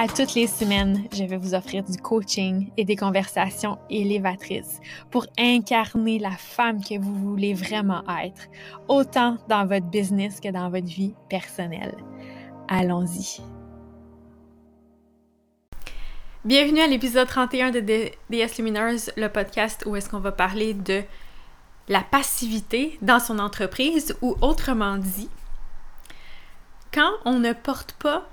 À toutes les semaines, je vais vous offrir du coaching et des conversations élévatrices pour incarner la femme que vous voulez vraiment être, autant dans votre business que dans votre vie personnelle. Allons-y. Bienvenue à l'épisode 31 de DS Lumineuse, le podcast où est-ce qu'on va parler de la passivité dans son entreprise ou autrement dit, quand on ne porte pas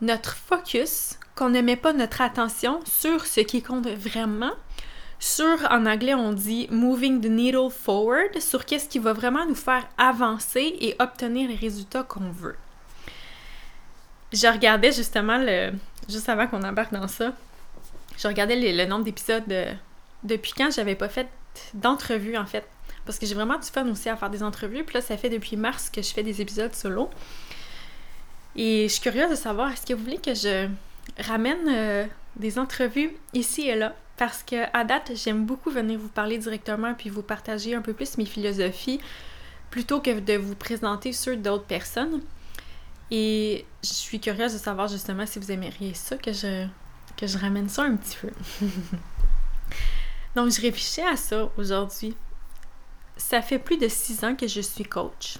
notre focus, qu'on ne met pas notre attention sur ce qui compte vraiment, sur, en anglais, on dit moving the needle forward, sur qu'est-ce qui va vraiment nous faire avancer et obtenir les résultats qu'on veut. Je regardais justement le. Juste avant qu'on embarque dans ça, je regardais le, nombre d'épisodes depuis quand j'avais pas fait d'entrevue en fait. Parce que j'ai vraiment du fun aussi à faire des entrevues. Puis là, ça fait depuis mars que je fais des épisodes solo. Et je suis curieuse de savoir, est-ce que vous voulez que je ramène euh, des entrevues ici et là? Parce que à date, j'aime beaucoup venir vous parler directement puis vous partager un peu plus mes philosophies plutôt que de vous présenter sur d'autres personnes. Et je suis curieuse de savoir justement si vous aimeriez ça, que je, que je ramène ça un petit peu. Donc, je réfléchis à ça aujourd'hui. Ça fait plus de six ans que je suis coach.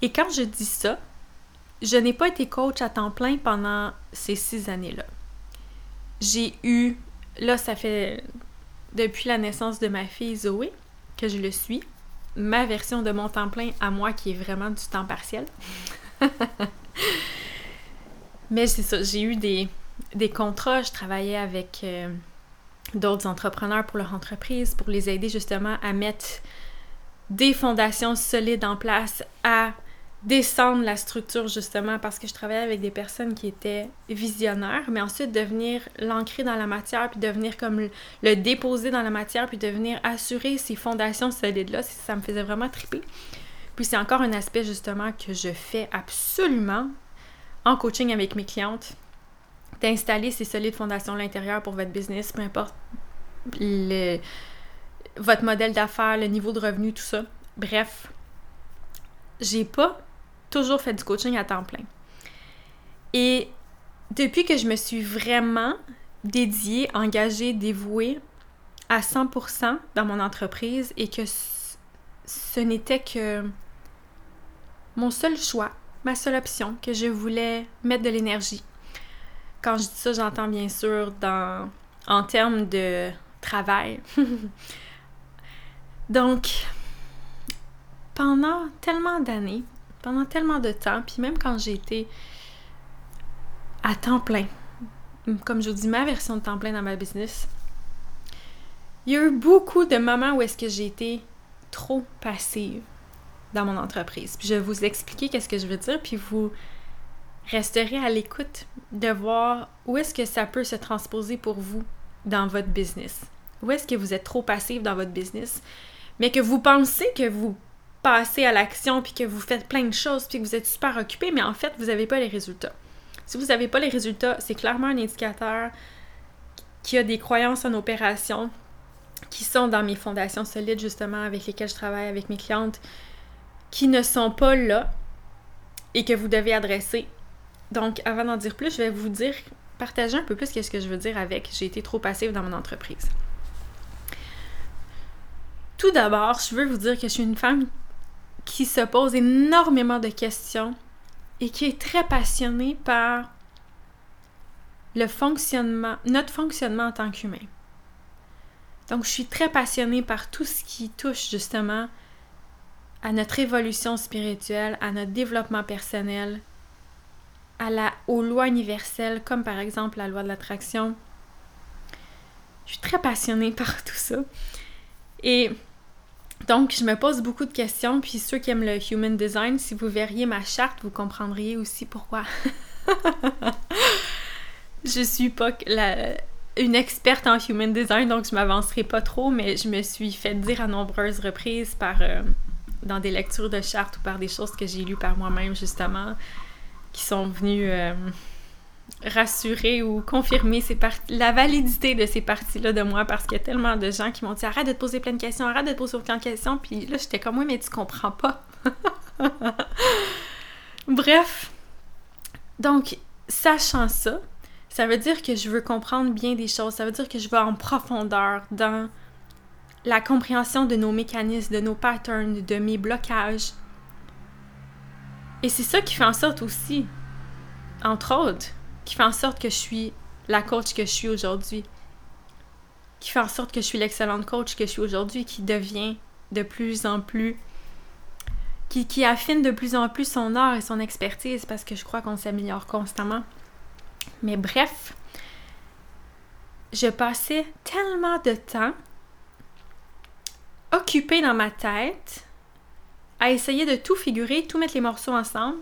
Et quand je dis ça, je n'ai pas été coach à temps plein pendant ces six années-là. J'ai eu, là, ça fait depuis la naissance de ma fille Zoé que je le suis, ma version de mon temps plein à moi qui est vraiment du temps partiel. Mais c'est ça, j'ai eu des, des, contrats, je travaillais avec euh, d'autres entrepreneurs pour leur entreprise pour les aider justement à mettre des fondations solides en place, à descendre la structure justement parce que je travaillais avec des personnes qui étaient visionnaires, mais ensuite de venir l'ancrer dans la matière, puis de venir comme le, déposer dans la matière, puis de venir assurer ces fondations solides-là, ça me faisait vraiment triper. Puis c'est encore un aspect justement que je fais absolument en coaching avec mes clientes, d'installer ces solides fondations à l'intérieur pour votre business, peu importe le, votre modèle d'affaires, le niveau de revenu, tout ça. Bref, j'ai pas toujours fait du coaching à temps plein. Et depuis que je me suis vraiment dédiée, engagée, dévouée à 100% dans mon entreprise et que ce n'était que mon seul choix, ma seule option, que je voulais mettre de l'énergie. Quand je dis ça, j'entends bien sûr dans, en termes de travail. Donc, pendant tellement d'années, pendant tellement de temps, puis même quand j'ai été à temps plein, comme je vous dis, ma version de temps plein dans ma business, il y a eu beaucoup de moments où est-ce que j'ai été trop passive dans mon entreprise. Puis je vais vous expliquer qu'est-ce que je veux dire, puis vous resterez à l'écoute de voir où est-ce que ça peut se transposer pour vous dans votre business. Où est-ce que vous êtes trop passive dans votre business, mais que vous pensez que vous passez à l'action puis que vous faites plein de choses puis que vous êtes super occupé, mais en fait, vous n'avez pas les résultats. Si vous n'avez pas les résultats, c'est clairement un indicateur qui a des croyances en opération qui sont dans mes fondations solides, justement, avec lesquelles je travaille avec mes clientes, qui ne sont pas là et que vous devez adresser. Donc, avant d'en dire plus, je vais vous dire, partager un peu plus qu'est-ce que je veux dire avec j'ai été trop passive dans mon entreprise. Tout d'abord, je veux vous dire que je suis une femme qui se pose énormément de questions et qui est très passionné par le fonctionnement, notre fonctionnement en tant qu'humain. Donc, je suis très passionnée par tout ce qui touche justement à notre évolution spirituelle, à notre développement personnel, à la, aux lois universelles, comme par exemple la loi de l'attraction. Je suis très passionnée par tout ça. Et donc, je me pose beaucoup de questions, puis ceux qui aiment le human design, si vous verriez ma charte, vous comprendriez aussi pourquoi. je suis pas une experte en human design, donc je m'avancerai pas trop, mais je me suis fait dire à nombreuses reprises par euh, dans des lectures de chartes ou par des choses que j'ai lues par moi-même justement, qui sont venues euh, rassurer ou confirmer la validité de ces parties-là de moi parce qu'il y a tellement de gens qui m'ont dit arrête de te poser plein de questions, arrête de te poser aucun de questions, puis là j'étais comme oui mais tu comprends pas. Bref, donc sachant ça, ça veut dire que je veux comprendre bien des choses, ça veut dire que je vais en profondeur dans la compréhension de nos mécanismes, de nos patterns, de mes blocages. Et c'est ça qui fait en sorte aussi, entre autres, qui fait en sorte que je suis la coach que je suis aujourd'hui. Qui fait en sorte que je suis l'excellente coach que je suis aujourd'hui, qui devient de plus en plus. Qui, affine de plus en plus son art et son expertise parce que je crois qu'on s'améliore constamment. Mais bref, je passais tellement de temps occupée dans ma tête à essayer de tout figurer, tout mettre les morceaux ensemble.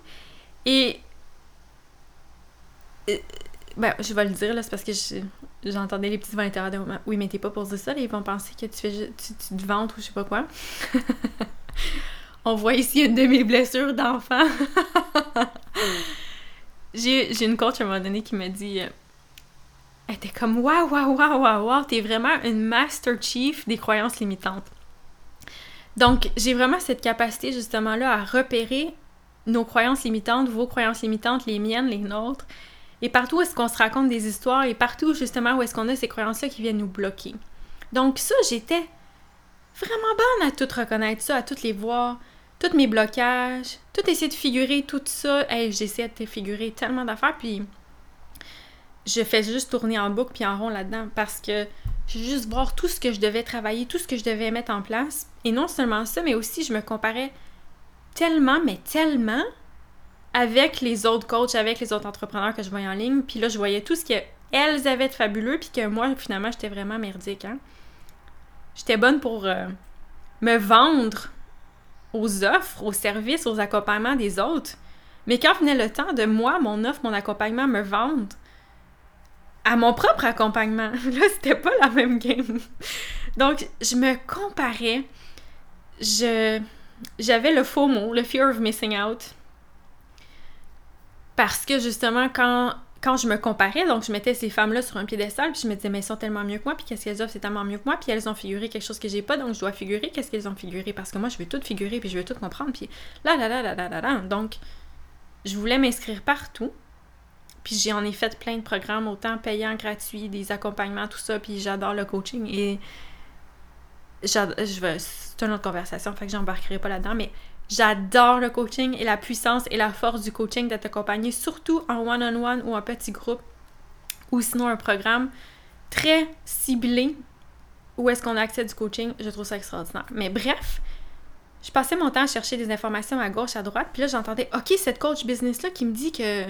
Et. Euh, ben, je vais le dire, là, c'est parce que j'entendais les petits voix à de Oui, mais t'es pas pour dire ça, ils vont penser que tu fais tu, tu te vantes ou je sais pas quoi. On voit ici une de mes blessures d'enfant. J'ai une coach à un moment donné qui m'a dit. Euh, elle était comme Waouh, waouh, waouh, waouh, waouh, t'es vraiment une Master Chief des croyances limitantes. Donc, j'ai vraiment cette capacité justement-là à repérer nos croyances limitantes, vos croyances limitantes, les miennes, les nôtres, et partout où est-ce qu'on se raconte des histoires, et partout justement où est-ce qu'on a ces croyances-là qui viennent nous bloquer. Donc ça, j'étais vraiment bonne à tout reconnaître ça, à toutes les voir, tous mes blocages, tout essayer de figurer tout ça. Hey, j'essaie de figurer tellement d'affaires, puis je fais juste tourner en boucle puis en rond là-dedans parce que je juste voir tout ce que je devais travailler, tout ce que je devais mettre en place. Et non seulement ça, mais aussi je me comparais tellement, mais tellement avec les autres coachs, avec les autres entrepreneurs que je voyais en ligne. Puis là, je voyais tout ce qu'elles avaient de fabuleux, puis que moi, finalement, j'étais vraiment merdique. Hein? J'étais bonne pour euh, me vendre aux offres, aux services, aux accompagnements des autres. Mais quand venait le temps de moi, mon offre, mon accompagnement, me vendre à mon propre accompagnement, là, c'était pas la même game. Donc, je me comparais. Je j'avais le faux mot, le fear of missing out. Parce que justement, quand quand je me comparais, donc je mettais ces femmes-là sur un piédestal, puis je me disais, mais elles sont tellement mieux que moi, puis qu'est-ce qu'elles offrent, c'est tellement mieux que moi, puis elles ont figuré quelque chose que j'ai pas, donc je dois figurer qu'est-ce qu'elles ont figuré, parce que moi, je veux tout figurer, puis je veux tout comprendre, puis là, là, là, là, là, là, là. Donc, je voulais m'inscrire partout, puis j'en ai fait plein de programmes, autant payants, gratuits, des accompagnements, tout ça, puis j'adore le coaching, et je c'est une autre conversation, fait que j'embarquerai pas là-dedans, mais J'adore le coaching et la puissance et la force du coaching d'être accompagné, surtout en one-on-one ou en petit groupe, ou sinon un programme très ciblé où est-ce qu'on a accès du coaching. Je trouve ça extraordinaire. Mais bref, je passais mon temps à chercher des informations à gauche, à droite, puis là j'entendais, OK, cette coach business-là qui me dit que,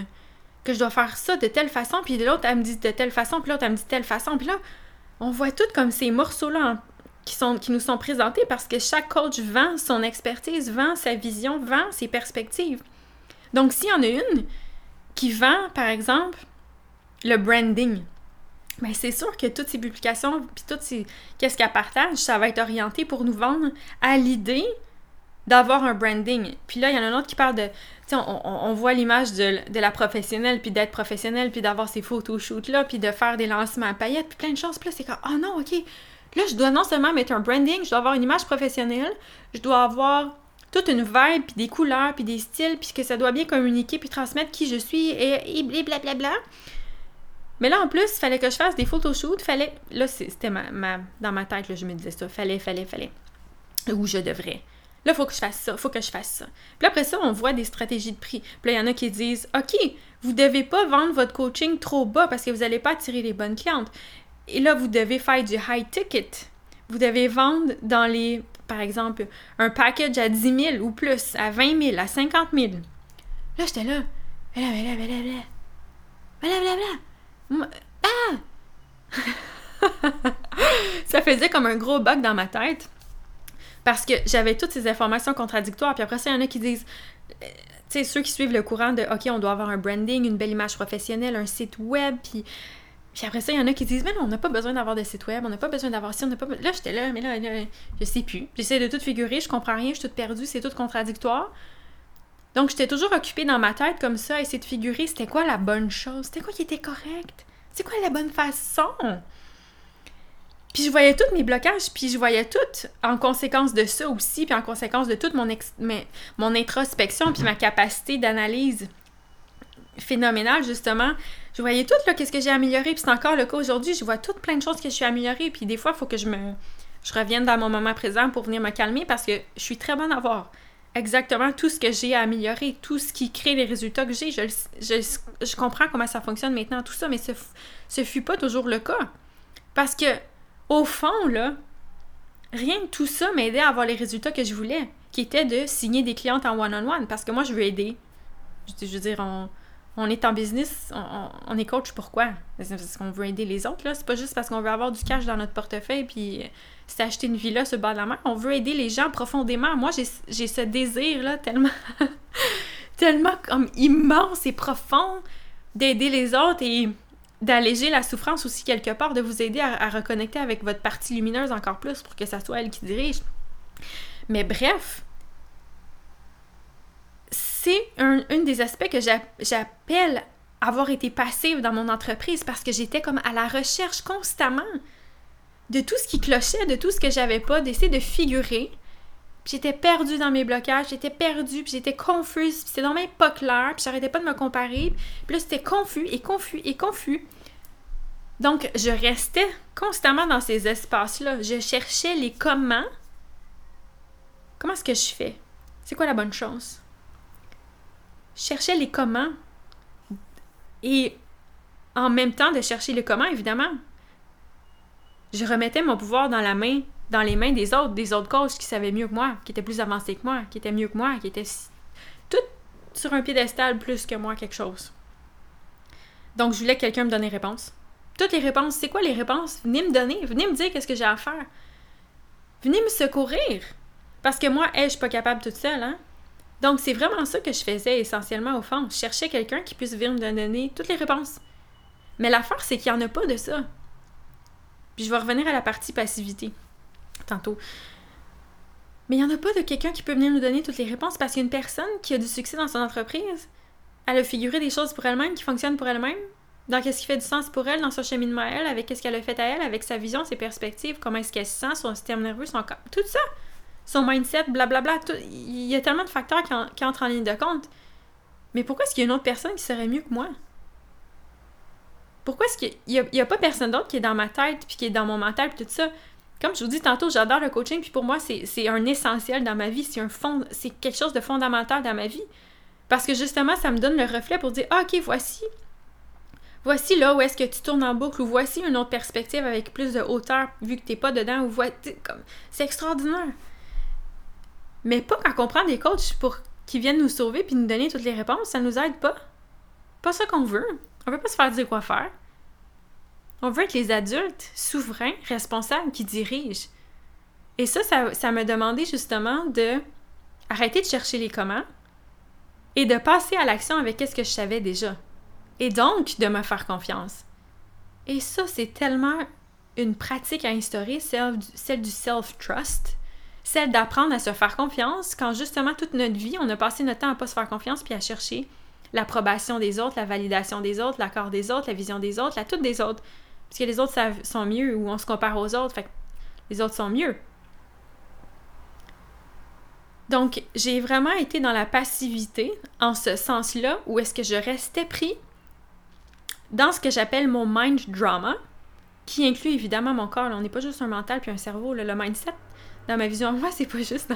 je dois faire ça de telle façon, puis l'autre elle me dit de telle façon, puis l'autre elle me dit de telle façon, puis là, on voit tout comme ces morceaux-là qui, nous sont présentés parce que chaque coach vend son expertise, vend sa vision, vend ses perspectives. Donc, s'il y en a une qui vend, par exemple, le branding, bien, c'est sûr que toutes ces publications, puis ces. Qu'est-ce qu'elle partage, ça va être orienté pour nous vendre à l'idée d'avoir un branding. Puis là, il y en a un autre qui parle de. Tu sais, on, on, voit l'image de, de, la professionnelle, puis d'être professionnelle, puis d'avoir ces photoshoots-là, puis de faire des lancements à paillettes, puis plein de choses. Puis là, c'est comme, oh non, OK, Là, je dois non seulement mettre un branding, je dois avoir une image professionnelle, je dois avoir toute une vibe, puis des couleurs, puis des styles, puis que ça doit bien communiquer, puis transmettre qui je suis, et, blablabla. Bla, Mais là, en plus, il fallait que je fasse des photoshoots, fallait... Là, c'était dans ma tête, je me disais ça. Fallait, fallait, fallait. Ou je devrais. Là, il faut que je fasse ça, faut que je fasse ça. Puis après ça, on voit des stratégies de prix. Puis là, il y en a qui disent OK, vous devez pas vendre votre coaching trop bas parce que vous n'allez pas attirer les bonnes clientes. Et là, vous devez faire du high ticket. Vous devez vendre dans les, par exemple, un package à 10 000 ou plus, à 20 000, à 50 000. Là, j'étais là. Là. Là, Ah! ça faisait comme un gros bug dans ma tête. Parce que j'avais toutes ces informations contradictoires. Puis après ça, il y en a qui disent. Tu sais, ceux qui suivent le courant de OK, on doit avoir un branding, une belle image professionnelle, un site web, puis. Puis après ça, il y en a qui disent, mais non, on n'a pas besoin d'avoir de site web, on n'a pas besoin d'avoir ci, on n'a pas. Là, j'étais là, mais là, je sais plus. J'essaie de tout figurer, je comprends rien, je suis toute perdue, c'est tout contradictoire. Donc, j'étais toujours occupée dans ma tête comme ça, à essayer de figurer c'était quoi la bonne chose, c'était quoi qui était correct, c'est quoi la bonne façon. Puis je voyais tous mes blocages, puis je voyais tout en conséquence de ça aussi, puis en conséquence de toute mon, mon introspection, puis ma capacité d'analyse phénoménale, justement. Je voyais tout, là, qu'est-ce que j'ai amélioré, puis c'est encore le cas aujourd'hui. Je vois toutes plein de choses que je suis améliorée, puis des fois, il faut que je me... Je revienne dans mon moment présent pour venir me calmer, parce que je suis très bonne à voir exactement tout ce que j'ai à améliorer, tout ce qui crée les résultats que j'ai. Je, je, je, comprends comment ça fonctionne maintenant, tout ça, mais ce, ce fut pas toujours le cas. Parce que au fond, là, rien de tout ça m'aidait à avoir les résultats que je voulais, qui étaient de signer des clientes en one-on-one, parce que moi, je veux aider. Je, veux dire, on, est en business, on, est coach, pourquoi? Parce qu'on veut aider les autres, là. C'est pas juste parce qu'on veut avoir du cash dans notre portefeuille, puis c'est acheter une villa sur le bord la mer. On veut aider les gens profondément. Moi, j'ai ce désir-là tellement... tellement comme immense et profond d'aider les autres et d'alléger la souffrance aussi quelque part, de vous aider à, reconnecter avec votre partie lumineuse encore plus pour que ça soit elle qui dirige. Mais bref, c'est un, des aspects que j'appelle avoir été passive dans mon entreprise parce que j'étais comme à la recherche constamment de tout ce qui clochait, de tout ce que j'avais pas, d'essayer de figurer. J'étais perdue dans mes blocages, j'étais perdue, j'étais confuse, c'était dans même pas clair, puis j'arrêtais pas de me comparer. Puis là, c'était confus et confus et confus. Donc, je restais constamment dans ces espaces-là. Je cherchais les comment. Comment est-ce que je fais? C'est quoi la bonne chose? Cherchais les comment. Et en même temps de chercher les comment, évidemment, je remettais mon pouvoir dans la main, dans les mains des autres, des autres coachs qui savaient mieux que moi, qui étaient plus avancés que moi, qui étaient mieux que moi, qui étaient tout sur un piédestal plus que moi, quelque chose. Donc, je voulais que quelqu'un me donne des réponses. Toutes les réponses. C'est quoi les réponses? Venez me donner. Venez me dire qu'est-ce que j'ai à faire. Venez me secourir. Parce que moi, je suis pas capable toute seule, hein? Donc, c'est vraiment ça que je faisais essentiellement au fond. Je cherchais quelqu'un qui puisse venir me donner toutes les réponses. Mais l'affaire, c'est qu'il n'y en a pas de ça. Puis je vais revenir à la partie passivité tantôt. Mais il n'y en a pas de quelqu'un qui peut venir nous donner toutes les réponses parce qu'il y a une personne qui a du succès dans son entreprise. Elle a figuré des choses pour elle-même qui fonctionnent pour elle-même dans qu'est-ce qui fait du sens pour elle, dans son cheminement à elle, avec qu'est-ce qu'elle a fait à elle, avec sa vision, ses perspectives, comment est-ce qu'elle se sent, son système nerveux, son corps, tout ça, son mindset, blablabla, il y a tellement de facteurs qui, entrent en ligne de compte. Mais pourquoi est-ce qu'il y a une autre personne qui serait mieux que moi? Pourquoi est-ce qu'il n'y a, pas personne d'autre qui est dans ma tête, puis qui est dans mon mental, puis tout ça? Comme je vous dis tantôt, j'adore le coaching, puis pour moi, c'est un essentiel dans ma vie, c'est un fond, c'est quelque chose de fondamental dans ma vie. Parce que justement, ça me donne le reflet pour dire, ah, ok, voici voici là où est-ce que tu tournes en boucle, ou voici une autre perspective avec plus de hauteur vu que tu n'es pas dedans, ou comme c'est extraordinaire. Mais pas quand on prend des coachs pour qu'ils viennent nous sauver puis nous donner toutes les réponses, ça nous aide pas. Pas ça qu'on veut. On veut pas se faire dire quoi faire. On veut être les adultes souverains, responsables, qui dirigent. Et ça, ça, ça m'a demandé justement de arrêter de chercher les comment et de passer à l'action avec ce que je savais déjà et donc de me faire confiance. Et ça, c'est tellement une pratique à instaurer, celle du, self-trust, celle d'apprendre à se faire confiance quand justement toute notre vie, on a passé notre temps à pas se faire confiance puis à chercher l'approbation des autres, la validation des autres, l'accord des autres, la vision des autres, la toute des autres. Parce que les autres sont mieux ou on se compare aux autres, fait les autres sont mieux. Donc, j'ai vraiment été dans la passivité en ce sens-là où est-ce que je restais pris dans ce que j'appelle mon mind drama, qui inclut évidemment mon corps. on n'est pas juste un mental puis un cerveau. le mindset, dans ma vision, moi, c'est pas juste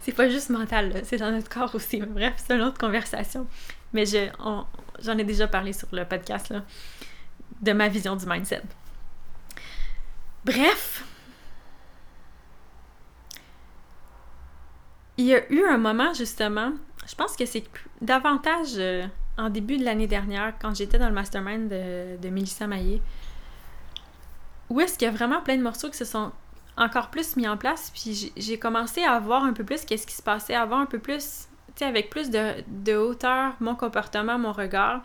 c'est pas juste mental, c'est dans notre corps aussi. Bref, c'est une autre conversation. Mais j'en ai déjà parlé sur le podcast de ma vision du mindset. Bref, il y a eu un moment justement, je pense que c'est davantage euh, en début de l'année dernière, quand j'étais dans le mastermind de, de Mélissa Maillé, où est-ce qu'il y a vraiment plein de morceaux qui se sont encore plus mis en place, puis j'ai commencé à voir un peu plus qu'est-ce qui se passait, voir un peu plus, tu avec plus de, hauteur, mon comportement, mon regard.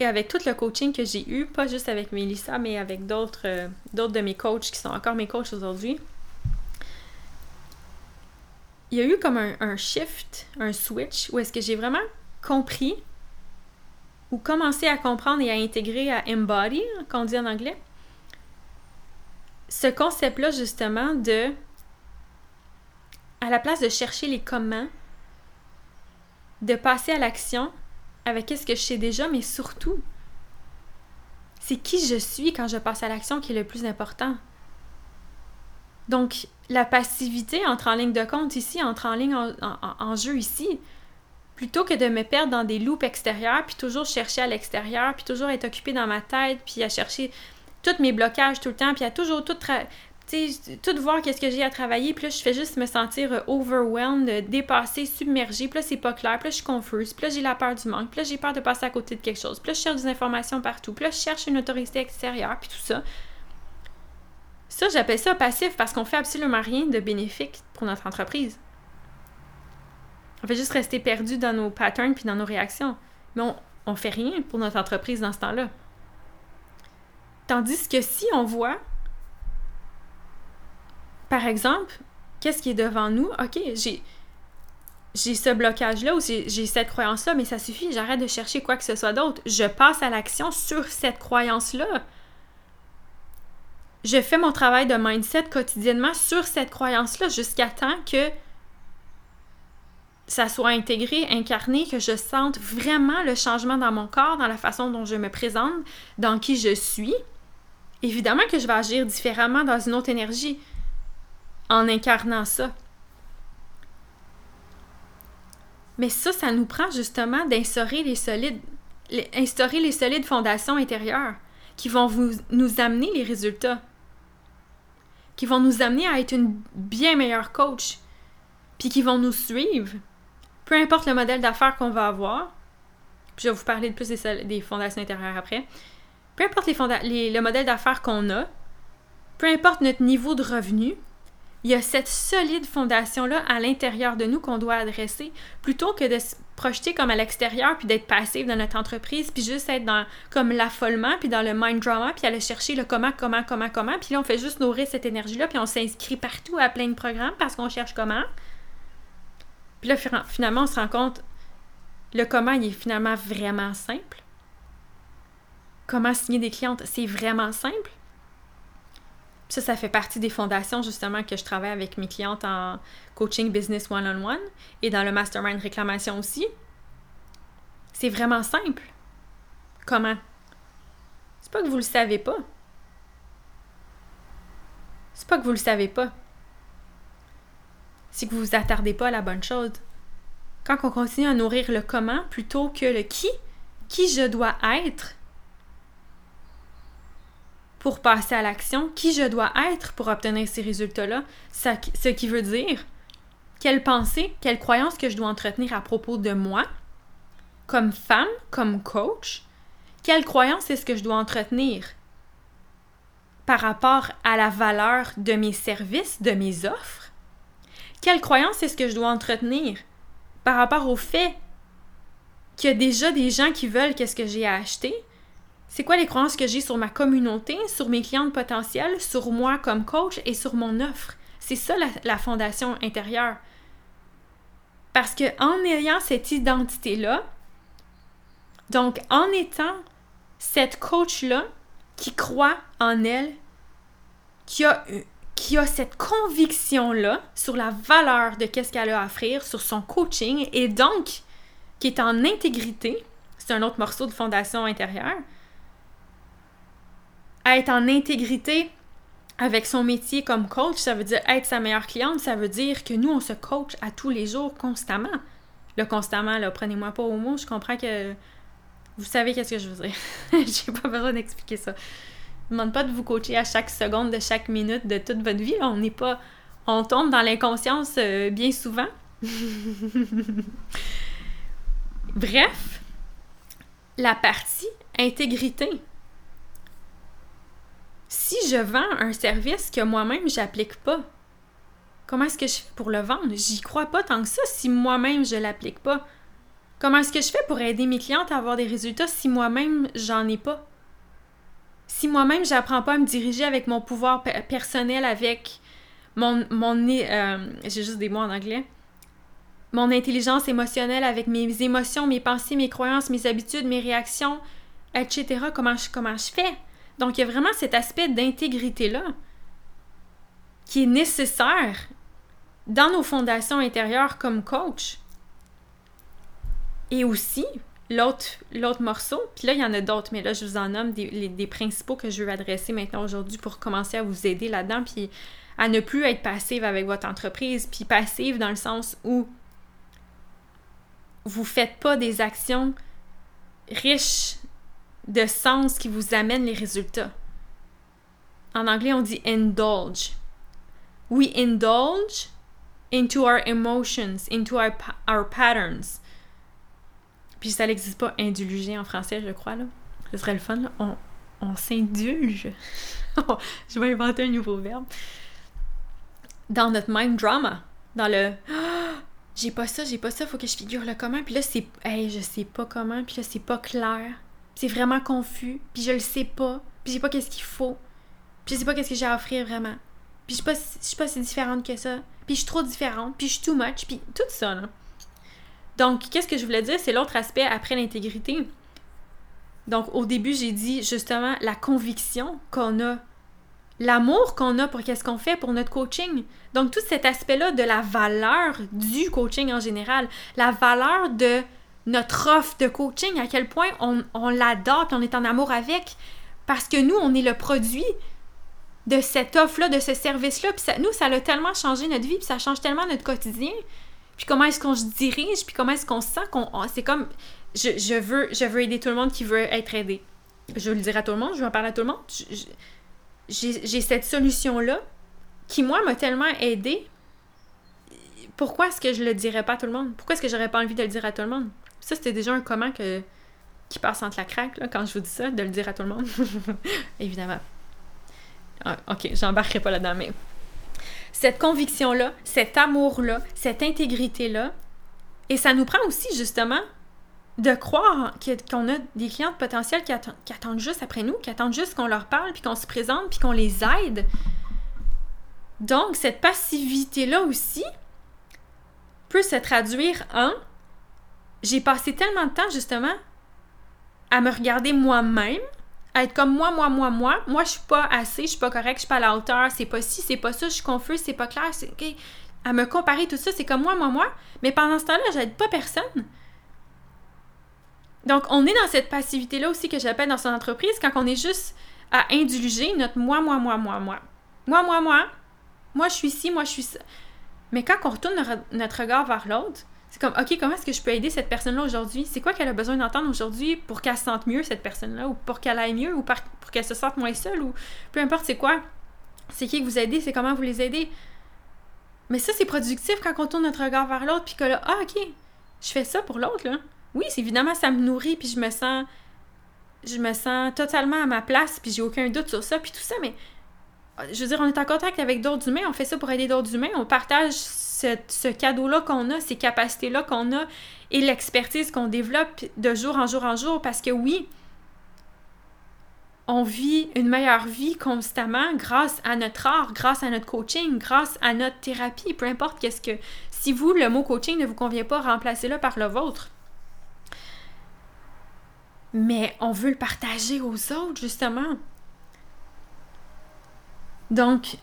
Et avec tout le coaching que j'ai eu, pas juste avec Mélissa, mais avec d'autres euh, de mes coachs qui sont encore mes coachs aujourd'hui, il y a eu comme un, un shift, un switch, où est-ce que j'ai vraiment compris ou commencé à comprendre et à intégrer, à embody, qu'on dit en anglais, ce concept-là justement de, à la place de chercher les comment, de passer à l'action avec ce que je sais déjà, mais surtout, c'est qui je suis quand je passe à l'action qui est le plus important. Donc, la passivité entre en ligne de compte ici, entre en ligne en, jeu ici, plutôt que de me perdre dans des loops extérieurs, puis toujours chercher à l'extérieur, puis toujours être occupé dans ma tête, puis à chercher tous mes blocages tout le temps, puis à toujours tout, tout voir qu'est-ce que j'ai à travailler, puis là, je fais juste me sentir euh, overwhelmed, dépassée, submergée, puis là, c'est pas clair, puis là, je suis confuse, puis là, j'ai la peur du manque, puis là, j'ai peur de passer à côté de quelque chose, puis là, je cherche des informations partout, puis là, je cherche une autorité extérieure, puis tout ça. Ça, j'appelle ça passif parce qu'on fait absolument rien de bénéfique pour notre entreprise. On fait juste rester perdu dans nos patterns puis dans nos réactions. Mais on, on fait rien pour notre entreprise dans ce temps-là. Tandis que si on voit, par exemple, qu'est-ce qui est devant nous, ok, j'ai j'ai ce blocage-là ou j'ai cette croyance-là, mais ça suffit, j'arrête de chercher quoi que ce soit d'autre. Je passe à l'action sur cette croyance-là. Je fais mon travail de mindset quotidiennement sur cette croyance-là jusqu'à temps que ça soit intégré, incarné, que je sente vraiment le changement dans mon corps, dans la façon dont je me présente, dans qui je suis évidemment que je vais agir différemment dans une autre énergie en incarnant ça. Mais ça, ça nous prend justement d'instaurer les solides, les solides fondations intérieures qui vont nous amener les résultats, qui vont nous amener à être une bien meilleure coach, puis qui vont nous suivre, peu importe le modèle d'affaires qu'on va avoir. Je vais vous parler de plus des fondations intérieures après peu importe le modèle d'affaires qu'on a, peu importe notre niveau de revenu, il y a cette solide fondation-là à l'intérieur de nous qu'on doit adresser, plutôt que de se projeter comme à l'extérieur, puis d'être passif dans notre entreprise, puis juste être dans comme l'affolement, puis dans le mind drama, puis aller chercher le comment, comment, comment, comment, puis là on fait juste nourrir cette énergie-là, puis on s'inscrit partout à plein de programmes parce qu'on cherche comment. Puis là finalement on se rend compte, le comment il est finalement vraiment simple. Comment signer des clientes, c'est vraiment simple. Ça, ça fait partie des fondations justement que je travaille avec mes clientes en coaching business one-on-one et dans le mastermind réclamation aussi. C'est vraiment simple. Comment? C'est pas que vous le savez pas. C'est pas que vous le savez pas. C'est que vous vous attardez pas à la bonne chose. Quand on continue à nourrir le comment plutôt que le qui, qui je dois être, pour passer à l'action, qui je dois être pour obtenir ces résultats-là, ce qui veut dire quelle pensée, quelle croyance que je dois entretenir à propos de moi, comme femme, comme coach, quelle croyance est-ce que je dois entretenir par rapport à la valeur de mes services, de mes offres, quelle croyance est-ce que je dois entretenir par rapport au fait qu'il y a déjà des gens qui veulent qu'est-ce que j'ai à acheter, c'est quoi les croyances que j'ai sur ma communauté, sur mes clientes potentielles, sur moi comme coach et sur mon offre? C'est ça la, fondation intérieure. Parce que en ayant cette identité-là, donc en étant cette coach-là qui croit en elle, qui a, qui a cette conviction-là sur la valeur de qu'est-ce qu'elle a à offrir, sur son coaching, et donc qui est en intégrité, c'est un autre morceau de fondation intérieure, être en intégrité avec son métier comme coach, ça veut dire être sa meilleure cliente, ça veut dire que nous, on se coach à tous les jours, constamment. Le constamment, là, prenez-moi pas au mot, je comprends que vous savez qu'est-ce que je veux dire. J'ai pas besoin d'expliquer ça. Je demande pas de vous coacher à chaque seconde de chaque minute de toute votre vie. On n'est pas. On tombe dans l'inconscience euh, bien souvent. Bref, la partie intégrité si je vends un service que moi-même j'applique pas, Comment est-ce que je fais pour le vendre? J'y crois pas tant que ça si moi-même je l'applique pas. Comment est-ce que je fais pour aider mes clientes à avoir des résultats si moi-même j'en ai pas? Si moi-même j'apprends pas à me diriger avec mon pouvoir personnel, avec mon. mon euh, J'ai juste des mots en anglais. Mon intelligence émotionnelle, avec mes émotions, mes pensées, mes croyances, mes habitudes, mes réactions, etc. Comment je, comment je fais? Donc, il y a vraiment cet aspect d'intégrité-là qui est nécessaire dans nos fondations intérieures comme coach. Et aussi, l'autre, morceau, puis là, il y en a d'autres, mais là, je vous en nomme des, principaux que je veux adresser maintenant aujourd'hui pour commencer à vous aider là-dedans, puis à ne plus être passive avec votre entreprise, puis passive dans le sens où vous faites pas des actions riches de sens qui vous amènent les résultats. En anglais, on dit indulge. We indulge into our emotions, into our, our patterns. Puis ça n'existe pas indulger en français, je crois, là. Ce serait le fun, là. On, on s'indulge. je vais inventer un nouveau verbe. Dans notre mind drama. Dans le j'ai pas ça, j'ai pas ça, faut que je figure le comment. Puis là, c'est hey, je sais pas comment, puis là, c'est pas clair. C'est vraiment confus, puis je le sais pas, puis je sais pas qu'est-ce qu'il faut. Puis je sais pas qu'est-ce que j'ai à offrir vraiment. Puis je sais pas, je suis pas si différente que ça. Puis je suis trop différente, puis je suis too much, puis tout ça. Donc, qu'est-ce que je voulais dire? C'est l'autre aspect après l'intégrité. Donc, au début, j'ai dit justement la conviction qu'on a, l'amour qu'on a pour qu'est-ce qu'on fait pour notre coaching. Donc, tout cet aspect-là de la valeur du coaching en général, la valeur de notre offre de coaching, à quel point on, on l'adore on est en amour avec, parce que nous, on est le produit de cette offre-là, de ce service-là. Puis nous, ça a tellement changé notre vie, puis ça change tellement notre quotidien. Puis comment est-ce qu'on se dirige, puis comment est-ce qu'on se sent qu'on. C'est comme. Je, je, veux, je veux aider tout le monde qui veut être aidé. Je veux le dire à tout le monde, je veux en parler à tout le monde. J'ai cette solution-là qui, moi, m'a tellement aidé. Pourquoi est-ce que je le dirais pas à tout le monde? Pourquoi est-ce que j'aurais pas envie de le dire à tout le monde? Ça, c'était déjà un comment qui passe entre la craque, là, quand je vous dis ça, de le dire à tout le monde. Évidemment. Ah, ok, j'embarquerai pas là-dedans, mais cette conviction-là, cet amour-là, cette intégrité-là. Et ça nous prend aussi, justement, de croire qu'on a des clients potentiels qui, attendent juste après nous, qui attendent juste qu'on leur parle, puis qu'on se présente, puis qu'on les aide. Donc, cette passivité-là aussi peut se traduire en j'ai passé tellement de temps, justement, à me regarder moi-même, à être comme moi, moi, moi, moi. Moi, je suis pas assez, je suis pas correct, je suis pas à la hauteur, c'est pas ci, c'est pas ça, je suis confuse, c'est pas clair, c'est OK. À me comparer tout ça, c'est comme moi, moi, moi. Mais pendant ce temps-là, j'aide pas personne. Donc, on est dans cette passivité-là aussi que j'appelle dans son entreprise quand on est juste à indulger notre moi, moi, moi, moi, moi. Moi, moi, moi. Moi, je suis ci, moi, je suis ça. Mais quand on retourne notre regard vers l'autre, c'est comme, OK, comment est-ce que je peux aider cette personne-là aujourd'hui? C'est quoi qu'elle a besoin d'entendre aujourd'hui pour qu'elle se sente mieux, cette personne-là, ou pour qu'elle aille mieux, ou pour qu'elle se sente moins seule, ou peu importe c'est quoi? C'est qui que vous aidez, c'est comment vous les aidez? Mais ça, c'est productif quand on tourne notre regard vers l'autre, puis que là, ah, OK, je fais ça pour l'autre, là. Oui, évidemment, ça me nourrit, puis je me sens. Je me sens totalement à ma place, puis j'ai aucun doute sur ça, puis tout ça, mais. Je veux dire, on est en contact avec d'autres humains, on fait ça pour aider d'autres humains, on partage ce, cadeau-là qu'on a, ces capacités-là qu'on a et l'expertise qu'on développe de jour en jour en jour parce que oui, on vit une meilleure vie constamment grâce à notre art, grâce à notre coaching, grâce à notre thérapie, peu importe qu'est-ce que... Si vous, le mot coaching ne vous convient pas, remplacez-le par le vôtre. Mais on veut le partager aux autres, justement. Donc,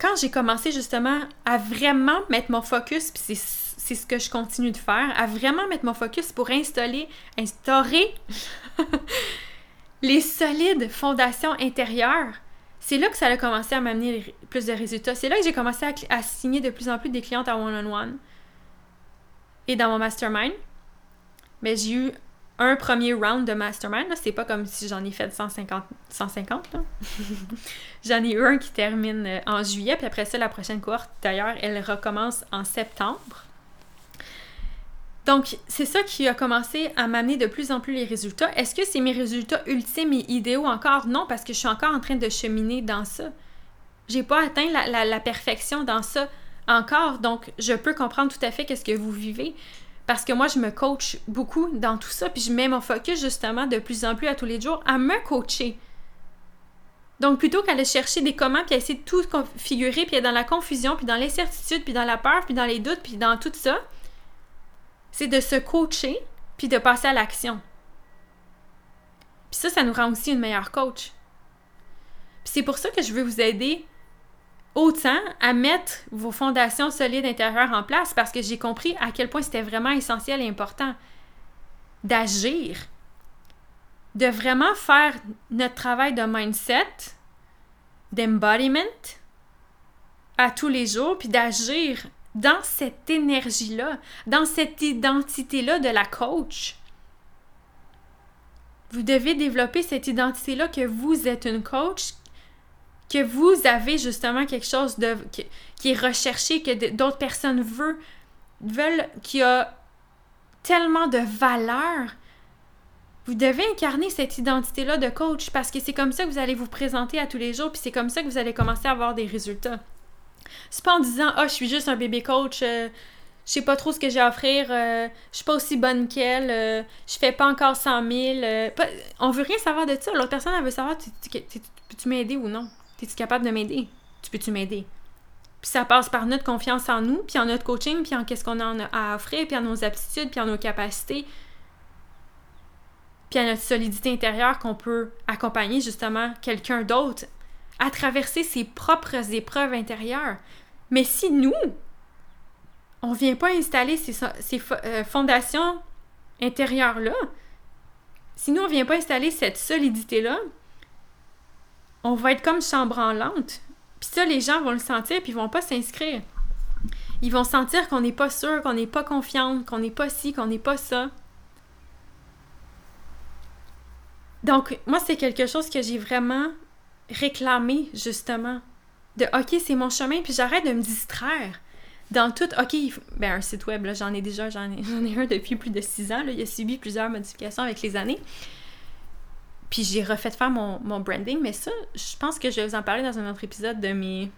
quand j'ai commencé justement à vraiment mettre mon focus, puis c'est ce que je continue de faire, à vraiment mettre mon focus pour installer, instaurer les solides fondations intérieures, c'est là que ça a commencé à m'amener plus de résultats. C'est là que j'ai commencé à, signer de plus en plus des clientes à one-on-one et dans mon mastermind. Mais j'ai eu un premier round de mastermind. C'est pas comme si j'en ai fait 150. 150 j'en ai eu un qui termine euh, en juillet, puis après ça, la prochaine cohorte, d'ailleurs, elle recommence en septembre. Donc, c'est ça qui a commencé à m'amener de plus en plus les résultats. Est-ce que c'est mes résultats ultimes et idéaux encore? Non, parce que je suis encore en train de cheminer dans ça. J'ai pas atteint la, la perfection dans ça encore. Donc, je peux comprendre tout à fait qu'est-ce que vous vivez. Parce que moi, je me coach beaucoup dans tout ça, puis je mets mon focus justement de plus en plus à tous les jours à me coacher. Donc, plutôt qu'aller chercher des comment, puis essayer de tout configurer, puis être dans la confusion, puis dans l'incertitude, puis dans la peur, puis dans les doutes, puis dans tout ça, c'est de se coacher, puis de passer à l'action. Puis ça, ça nous rend aussi une meilleure coach. Puis c'est pour ça que je veux vous aider autant à mettre vos fondations solides intérieures en place parce que j'ai compris à quel point c'était vraiment essentiel et important d'agir, de vraiment faire notre travail de mindset, d'embodiment à tous les jours, puis d'agir dans cette énergie-là, dans cette identité-là de la coach. Vous devez développer cette identité-là que vous êtes une coach, que vous avez justement quelque chose de, qui, est recherché, que d'autres personnes veulent, veulent, qui a tellement de valeur. Vous devez incarner cette identité-là de coach parce que c'est comme ça que vous allez vous présenter à tous les jours, puis c'est comme ça que vous allez commencer à avoir des résultats. C'est pas en disant Ah, je suis juste un bébé coach, euh, je sais pas trop ce que j'ai à offrir, euh, je suis pas aussi bonne qu'elle, euh, je fais pas encore 100 000. on veut rien savoir de ça. L'autre personne, elle veut savoir Peux-tu m'aider ou non? Es-tu capable de m'aider? Tu peux-tu m'aider? Puis ça passe par notre confiance en nous, puis en notre coaching, puis en qu'est-ce qu'on a à offrir, puis en nos aptitudes, puis en nos capacités, puis en notre solidité intérieure qu'on peut accompagner justement quelqu'un d'autre à traverser ses propres épreuves intérieures. Mais si nous, on ne vient pas installer ces, euh, fondations intérieures-là, si nous, on ne vient pas installer cette solidité-là, on va être comme chambranlante. Puis ça, les gens vont le sentir, puis ils vont pas s'inscrire. Ils vont sentir qu'on n'est pas sûr, qu'on n'est pas confiante, qu'on n'est pas ci, qu'on n'est pas ça. Donc, moi, c'est quelque chose que j'ai vraiment réclamé, justement. De OK, c'est mon chemin, puis j'arrête de me distraire. Dans tout, OK, ben, un site web, j'en ai déjà, j'en ai, ai, un depuis plus de six ans. Il a subi plusieurs modifications avec les années. Puis j'ai refait faire mon, branding, mais ça, je pense que je vais vous en parler dans un autre épisode de mes.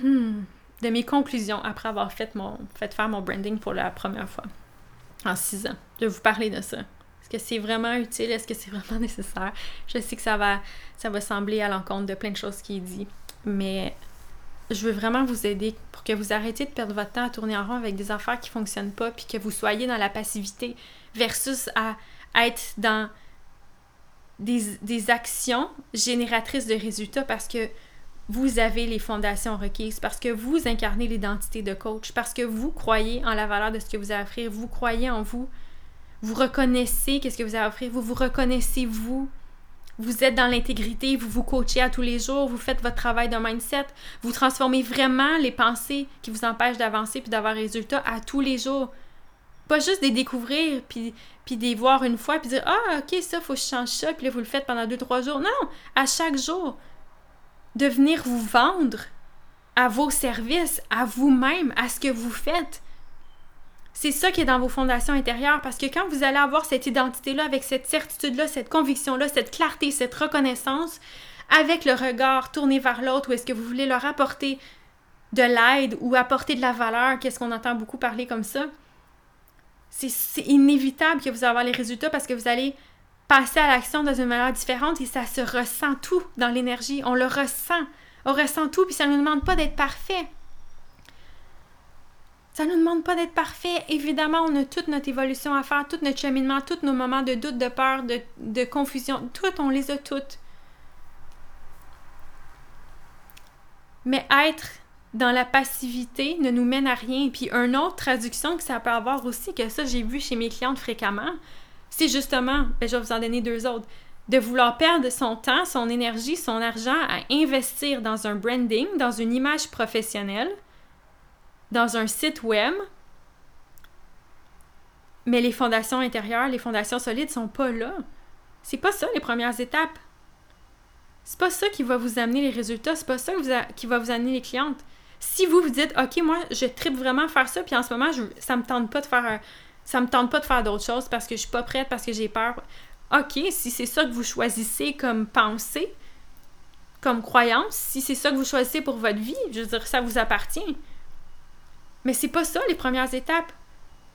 Hmm, de mes conclusions après avoir fait, mon, fait faire mon branding pour la première fois en six ans. Je vais vous parler de ça. Est-ce que c'est vraiment utile? Est-ce que c'est vraiment nécessaire? Je sais que ça va, ça va sembler à l'encontre de plein de choses qui est dit, mais je veux vraiment vous aider pour que vous arrêtiez de perdre votre temps à tourner en rond avec des affaires qui ne fonctionnent pas, puis que vous soyez dans la passivité versus à être dans des, actions génératrices de résultats parce que vous avez les fondations requises, parce que vous incarnez l'identité de coach, parce que vous croyez en la valeur de ce que vous avez à offrir, vous croyez en vous, vous reconnaissez qu'est-ce que vous avez à offrir, vous vous reconnaissez vous, vous êtes dans l'intégrité, vous vous coachez à tous les jours, vous faites votre travail de mindset, vous transformez vraiment les pensées qui vous empêchent d'avancer puis d'avoir résultats à tous les jours. Pas juste des découvrir, puis, puis des voir une fois, puis dire Ah, ok, ça, faut que je change ça, puis là, vous le faites pendant deux, trois jours. Non, à chaque jour, de venir vous vendre à vos services, à vous-même, à ce que vous faites. C'est ça qui est dans vos fondations intérieures, parce que quand vous allez avoir cette identité-là, avec cette certitude-là, cette conviction-là, cette clarté, cette reconnaissance, avec le regard tourné vers l'autre, où est-ce que vous voulez leur apporter de l'aide ou apporter de la valeur, qu'est-ce qu'on entend beaucoup parler comme ça, c'est inévitable que vous allez avoir les résultats parce que vous allez passer à l'action dans une manière différente et ça se ressent tout dans l'énergie. On le ressent. On ressent tout, puis ça ne nous demande pas d'être parfait. Ça ne nous demande pas d'être parfait. Évidemment, on a toute notre évolution à faire, tout notre cheminement, tous nos moments de doute, de peur, de, de confusion. Toutes, on les a toutes. Mais être dans la passivité ne nous mène à rien. Puis une autre traduction que ça peut avoir aussi, que ça j'ai vu chez mes clientes fréquemment, c'est justement, ben, je vais vous en donner deux autres, de vouloir perdre son temps, son énergie, son argent à investir dans un branding, dans une image professionnelle, dans un site web, mais les fondations intérieures, les fondations solides sont pas là. C'est pas ça les premières étapes. C'est pas ça qui va vous amener les résultats, c'est pas ça qui va vous amener les clientes. Si vous vous dites, OK, moi, je tripe vraiment faire ça, puis en ce moment, ça me tente pas de faire ça me tente pas de faire d'autres choses parce que je suis pas prête, parce que j'ai peur. OK, si c'est ça que vous choisissez comme pensée, comme croyance, si c'est ça que vous choisissez pour votre vie, je veux dire, ça vous appartient. Mais c'est pas ça les premières étapes.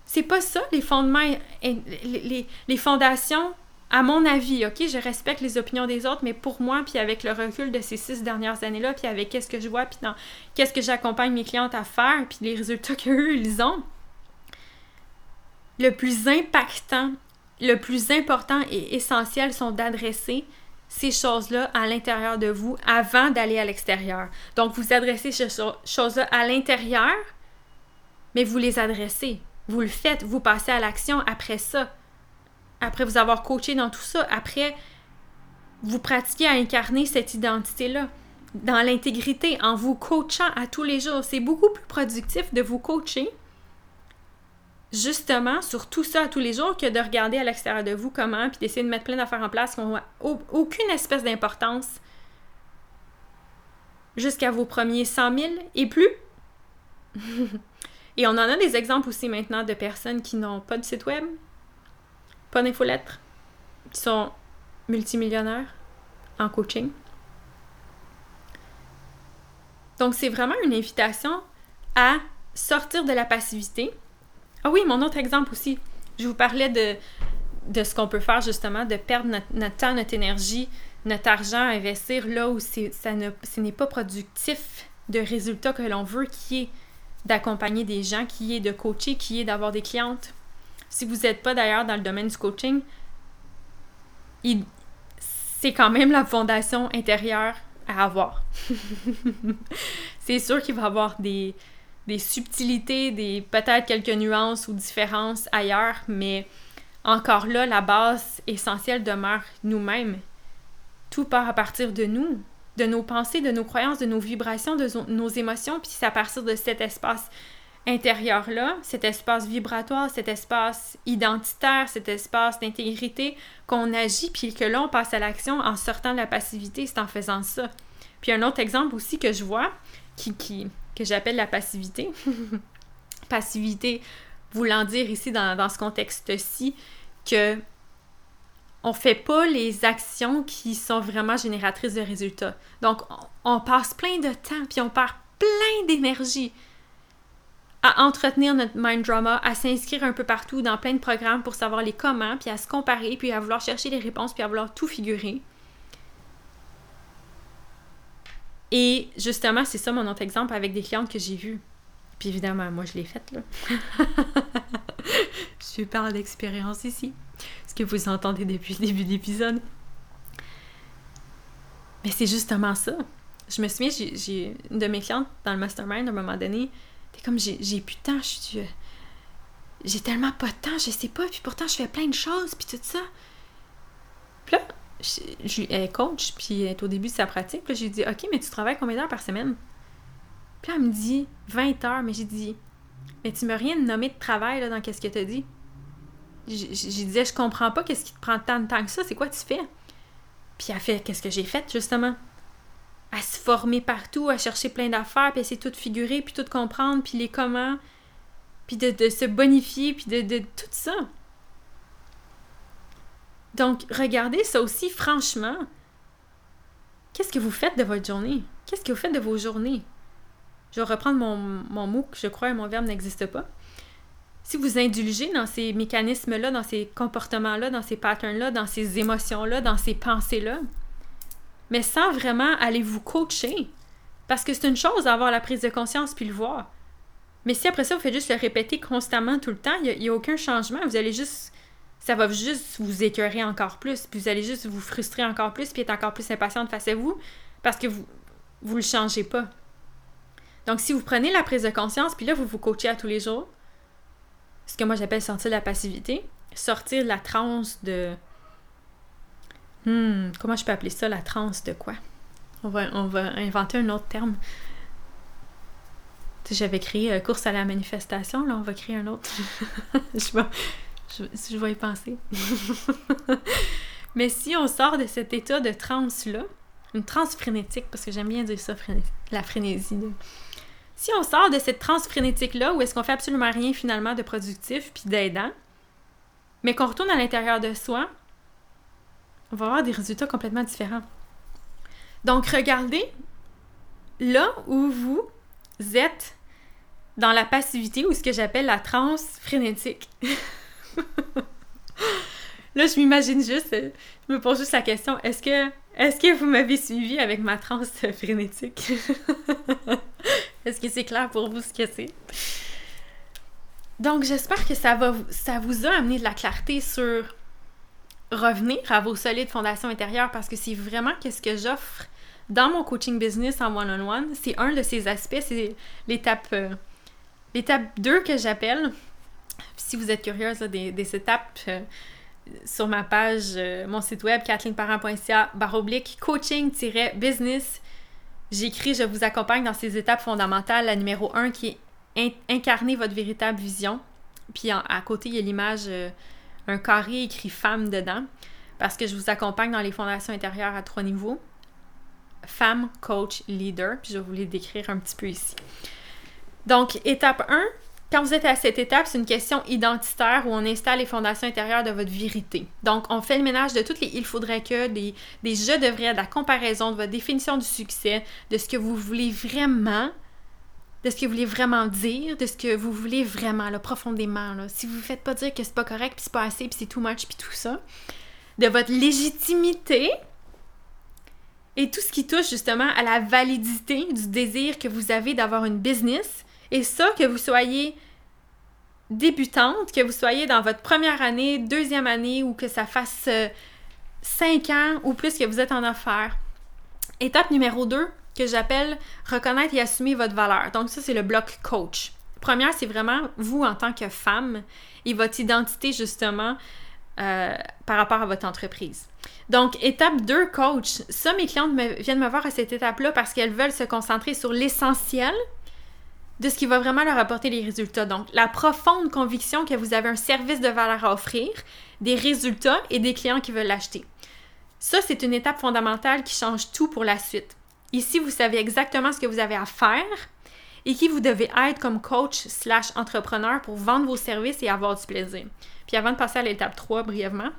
C'est pas ça les fondements, les, les, fondations, à mon avis, ok? Je respecte les opinions des autres, mais pour moi, puis avec le recul de ces six dernières années-là, puis avec qu'est-ce que je vois, puis dans qu'est-ce que j'accompagne mes clientes à faire, puis les résultats qu'eux, ils ont, le plus impactant, le plus important et essentiel sont d'adresser ces choses-là à l'intérieur de vous avant d'aller à l'extérieur. Donc, vous adressez ces choses-là à l'intérieur, mais vous les adressez. Vous le faites, vous passez à l'action après ça. Après vous avoir coaché dans tout ça, après vous pratiquez à incarner cette identité-là dans l'intégrité, en vous coachant à tous les jours. C'est beaucoup plus productif de vous coacher justement sur tout ça tous les jours que de regarder à l'extérieur de vous comment, puis d'essayer de mettre plein d'affaires en place qui n'ont aucune espèce d'importance jusqu'à vos premiers 100 000 et plus. et on en a des exemples aussi maintenant de personnes qui n'ont pas de site web, pas d'infolettre, qui sont multimillionnaires en coaching. Donc c'est vraiment une invitation à sortir de la passivité, ah oui, mon autre exemple aussi. Je vous parlais de, de ce qu'on peut faire justement, de perdre notre, temps, notre énergie, notre argent à investir là où ça ce n'est pas productif de résultats que l'on veut, qui est d'accompagner des gens, qui est de coacher, qui est d'avoir des clientes. Si vous n'êtes pas d'ailleurs dans le domaine du coaching, c'est quand même la fondation intérieure à avoir. c'est sûr qu'il va y avoir des, des subtilités, des peut-être quelques nuances ou différences ailleurs, mais encore là, la base essentielle demeure nous-mêmes. Tout part à partir de nous, de nos pensées, de nos croyances, de nos vibrations, de nos émotions, puis c'est à partir de cet espace intérieur-là, cet espace vibratoire, cet espace identitaire, cet espace d'intégrité qu'on agit, puis que là, on passe à l'action en sortant de la passivité, c'est en faisant ça. Puis un autre exemple aussi que je vois, qui, qui, que j'appelle la passivité. passivité voulant dire ici dans, ce contexte-ci que on fait pas les actions qui sont vraiment génératrices de résultats. Donc, on, passe plein de temps, puis on perd plein d'énergie à entretenir notre mind drama, à s'inscrire un peu partout dans plein de programmes pour savoir les comment, puis à se comparer, puis à vouloir chercher les réponses, puis à vouloir tout figurer. Et justement, c'est ça mon autre exemple avec des clientes que j'ai vues. Puis évidemment, moi, je l'ai faite, là. je parle d'expérience ici. Ce que vous entendez depuis le début de l'épisode. Mais c'est justement ça. Je me souviens, j'ai une de mes clientes dans le mastermind, à un moment donné, t'es comme, j'ai plus de temps, je euh, J'ai tellement pas de temps, je sais pas, puis pourtant, je fais plein de choses, puis tout ça. Puis là, je, elle est coach, puis elle est au début de sa pratique. Puis j'ai dit, OK, mais tu travailles combien d'heures par semaine? Puis elle me dit 20 heures, mais j'ai dit, mais tu m'as rien nommé de travail là, dans qu'est-ce que tu as dit. J'ai disais, je comprends pas qu'est-ce qui te prend tant de temps que ça, c'est quoi tu fais? Puis elle fait, qu'est-ce que j'ai fait, justement? À se former partout, à chercher plein d'affaires, puis essayer de tout figurer, puis tout comprendre, puis les comment, puis de, se bonifier, puis de, de tout ça. Donc, regardez ça aussi franchement. Qu'est-ce que vous faites de votre journée? Qu'est-ce que vous faites de vos journées? Je vais reprendre mon, mon mot je crois mon verbe n'existe pas. Si vous indulgez dans ces mécanismes-là, dans ces comportements-là, dans ces patterns-là, dans ces émotions-là, dans ces pensées-là, mais sans vraiment aller vous coacher, parce que c'est une chose d'avoir la prise de conscience puis le voir. Mais si après ça, vous faites juste le répéter constamment tout le temps, il n'y a, aucun changement. Vous allez juste ça va juste vous écœurer encore plus, puis vous allez juste vous frustrer encore plus, puis être encore plus impatiente face à vous, parce que vous vous le changez pas. Donc, si vous prenez la prise de conscience, puis là, vous vous coachez à tous les jours, ce que moi j'appelle sortir de la passivité, sortir de la transe de... Hmm, comment je peux appeler ça, la transe de quoi? On va, inventer un autre terme. J'avais créé euh, course à la manifestation, là, on va créer un autre. je vais je, vais y penser. Mais si on sort de cet état de transe-là, une transe frénétique, parce que j'aime bien dire ça, la frénésie. Si on sort de cette transe frénétique-là, où est-ce qu'on fait absolument rien finalement de productif puis d'aidant, mais qu'on retourne à l'intérieur de soi, on va avoir des résultats complètement différents. Donc, regardez là où vous êtes dans la passivité ou ce que j'appelle la transe frénétique. là, je m'imagine juste, je me pose juste la question, est-ce que, est-ce que vous m'avez suivi avec ma transe frénétique? est-ce que c'est clair pour vous ce que c'est? Donc, j'espère que ça, va, ça vous a amené de la clarté sur revenir à vos solides fondations intérieures parce que c'est vraiment qu'est-ce que j'offre dans mon coaching business en one-on-one. C'est un de ces aspects, c'est l'étape euh, l'étape 2 que j'appelle. Si vous êtes curieuse des, des, étapes, euh, sur ma page, euh, mon site web, kathleenparent.ca, baroblique, coaching-business, j'écris Je vous accompagne dans ces étapes fondamentales. La numéro 1 qui est incarner votre véritable vision. Puis à côté, il y a l'image, euh, un carré écrit femme dedans, parce que je vous accompagne dans les fondations intérieures à trois niveaux. Femme, coach, leader. Puis je vais vous les décrire un petit peu ici. Donc, étape 1, quand vous êtes à cette étape, c'est une question identitaire où on installe les fondations intérieures de votre vérité. Donc, on fait le ménage de toutes les il faudrait que, des, des je devrais, de la comparaison, de votre définition du succès, de ce que vous voulez vraiment de ce que vous voulez vraiment dire, de ce que vous voulez vraiment, là, profondément. Là. Si vous ne faites pas dire que c'est pas correct, puis c'est pas assez, puis c'est too much, puis tout ça. De votre légitimité et tout ce qui touche justement à la validité du désir que vous avez d'avoir une business. Et ça, que vous soyez débutante, que vous soyez dans votre première année, deuxième année, ou que ça fasse euh, cinq ans ou plus que vous êtes en affaires. Étape numéro 2, que j'appelle reconnaître et assumer votre valeur. Donc ça, c'est le bloc coach. Première, c'est vraiment vous en tant que femme et votre identité justement euh, par rapport à votre entreprise. Donc, étape 2, coach. Ça, mes clientes viennent me voir à cette étape-là parce qu'elles veulent se concentrer sur l'essentiel de ce qui va vraiment leur apporter les résultats. Donc, la profonde conviction que vous avez un service de valeur à offrir, des résultats et des clients qui veulent l'acheter. Ça, c'est une étape fondamentale qui change tout pour la suite. Ici, vous savez exactement ce que vous avez à faire et qui vous devez être comme coach slash entrepreneur pour vendre vos services et avoir du plaisir. Puis avant de passer à l'étape 3 brièvement,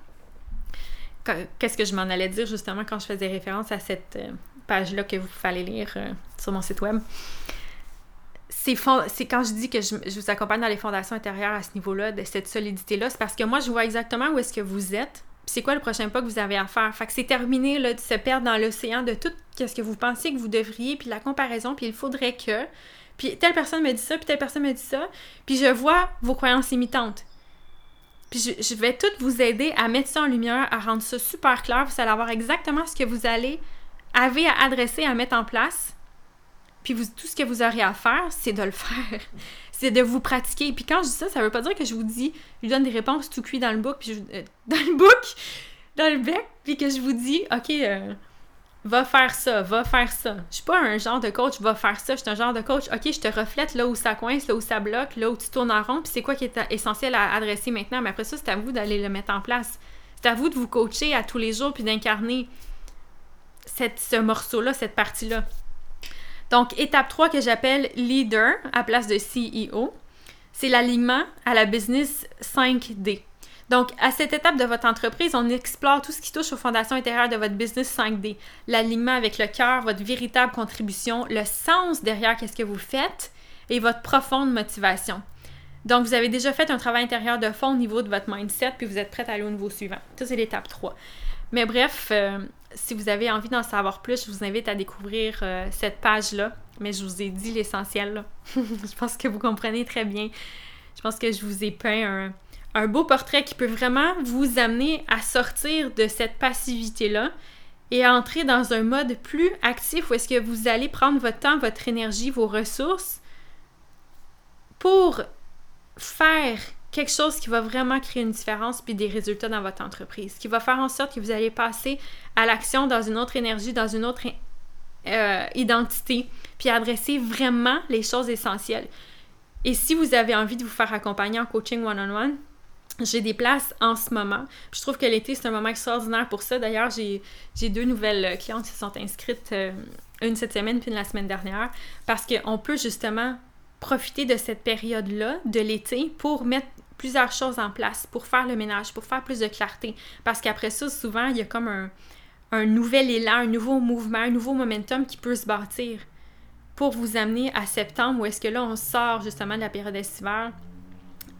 qu'est-ce que je m'en allais dire justement quand je faisais référence à cette euh, page-là que vous fallait lire euh, sur mon site web? C'est quand je dis que je, je, vous accompagne dans les fondations intérieures à ce niveau-là, de cette solidité-là, c'est parce que moi, je vois exactement où est-ce que vous êtes, c'est quoi le prochain pas que vous avez à faire? Fait que c'est terminé là, de se perdre dans l'océan de tout ce que vous pensez que vous devriez, puis la comparaison, puis il faudrait que. Puis telle personne me dit ça, puis telle personne me dit ça. Puis je vois vos croyances imitantes. Puis je, vais toutes vous aider à mettre ça en lumière, à rendre ça super clair. Vous allez avoir exactement ce que vous allez avez à adresser, à mettre en place. Puis vous, tout ce que vous aurez à faire, c'est de le faire c'est de vous pratiquer. Puis quand je dis ça, ça veut pas dire que je vous dis, je vous donne des réponses tout cuit dans le book, puis euh, dans le book, dans le bec, puis que je vous dis, OK, euh, va faire ça, va faire ça. Je suis pas un genre de coach, va faire ça. Je suis un genre de coach, OK, je te reflète là où ça coince, là où ça bloque, là où tu tournes en rond, puis c'est quoi qui est essentiel à adresser maintenant. Mais après ça, c'est à vous d'aller le mettre en place. C'est à vous de vous coacher à tous les jours, puis d'incarner ce morceau-là, cette partie-là. Donc, étape 3 que j'appelle leader à place de CEO, c'est l'alignement à la business 5D. Donc, à cette étape de votre entreprise, on explore tout ce qui touche aux fondations intérieures de votre business 5D. L'alignement avec le cœur, votre véritable contribution, le sens derrière qu'est-ce que vous faites et votre profonde motivation. Donc, vous avez déjà fait un travail intérieur de fond au niveau de votre mindset, puis vous êtes prêt à aller au niveau suivant. Ça, c'est l'étape 3. Mais bref, euh, si vous avez envie d'en savoir plus, je vous invite à découvrir euh, cette page-là. Mais je vous ai dit l'essentiel. je pense que vous comprenez très bien. Je pense que je vous ai peint un, beau portrait qui peut vraiment vous amener à sortir de cette passivité-là et à entrer dans un mode plus actif où est-ce que vous allez prendre votre temps, votre énergie, vos ressources pour faire quelque chose qui va vraiment créer une différence puis des résultats dans votre entreprise, qui va faire en sorte que vous allez passer à l'action dans une autre énergie, dans une autre euh, identité, puis adresser vraiment les choses essentielles. Et si vous avez envie de vous faire accompagner en coaching one-on-one, j'ai des places en ce moment. je trouve que l'été, c'est un moment extraordinaire pour ça. D'ailleurs, j'ai deux nouvelles clientes qui se sont inscrites, euh, une cette semaine puis une la semaine dernière, parce qu'on peut justement profiter de cette période-là, de l'été, pour mettre plusieurs choses en place, pour faire le ménage, pour faire plus de clarté. Parce qu'après ça, souvent, il y a comme un, nouvel élan, un nouveau mouvement, un nouveau momentum qui peut se bâtir pour vous amener à septembre où est-ce que là, on sort justement de la période estivale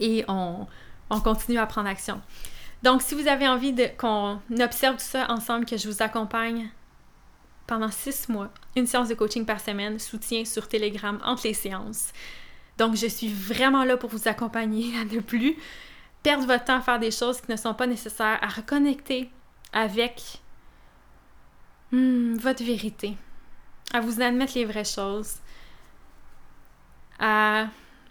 et on, on continue à prendre action. Donc, si vous avez envie qu'on observe tout ça ensemble, que je vous accompagne pendant six mois, une séance de coaching par semaine, soutien sur Telegram entre les séances. Donc, je suis vraiment là pour vous accompagner à ne plus perdre votre temps à faire des choses qui ne sont pas nécessaires, à reconnecter avec hmm, votre vérité, à vous admettre les vraies choses. À...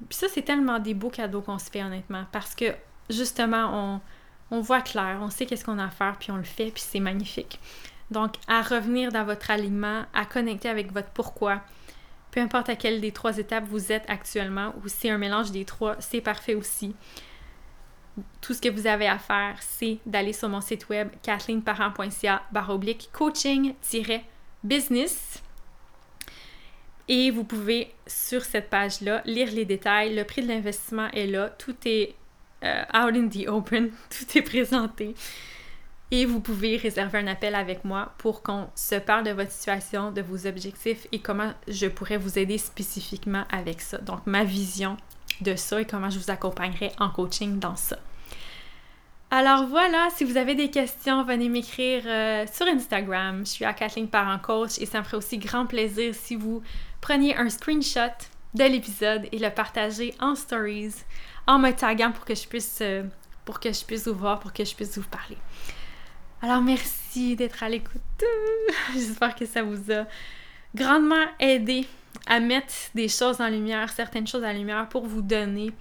Puis ça, c'est tellement des beaux cadeaux qu'on se fait, honnêtement, parce que justement, on, on voit clair, on sait qu'est-ce qu'on a à faire, puis on le fait, puis c'est magnifique. Donc, à revenir dans votre alignement, à connecter avec votre pourquoi. Peu importe à quelle des trois étapes vous êtes actuellement, ou si un mélange des trois, c'est parfait aussi. Tout ce que vous avez à faire, c'est d'aller sur mon site web kathleenparent.ca oblique coaching-business et vous pouvez, sur cette page-là, lire les détails. Le prix de l'investissement est là. Tout est euh, out in the open. Tout est présenté. Et vous pouvez réserver un appel avec moi pour qu'on se parle de votre situation, de vos objectifs et comment je pourrais vous aider spécifiquement avec ça. Donc, ma vision de ça et comment je vous accompagnerai en coaching dans ça. Alors voilà, si vous avez des questions, venez m'écrire euh, sur Instagram. Je suis à Kathleen Parent Coach et ça me ferait aussi grand plaisir si vous preniez un screenshot de l'épisode et le partagez en stories en me taguant pour que je puisse euh, pour que je puisse vous voir, pour que je puisse vous parler. Alors merci d'être à l'écoute. J'espère que ça vous a grandement aidé à mettre des choses en lumière, certaines choses en lumière pour vous donner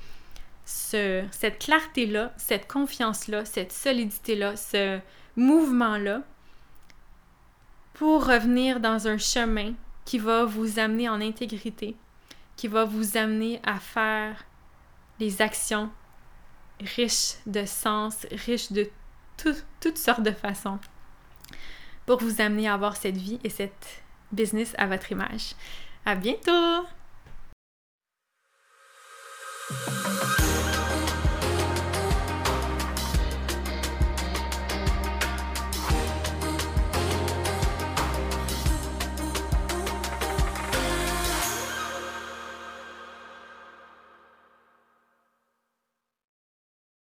cette clarté-là, cette confiance-là, cette solidité-là, ce mouvement-là, pour revenir dans un chemin qui va vous amener en intégrité, qui va vous amener à faire les actions riches de sens, riches de toutes sortes de façons pour vous amener à avoir cette vie et cette business à votre image. À bientôt!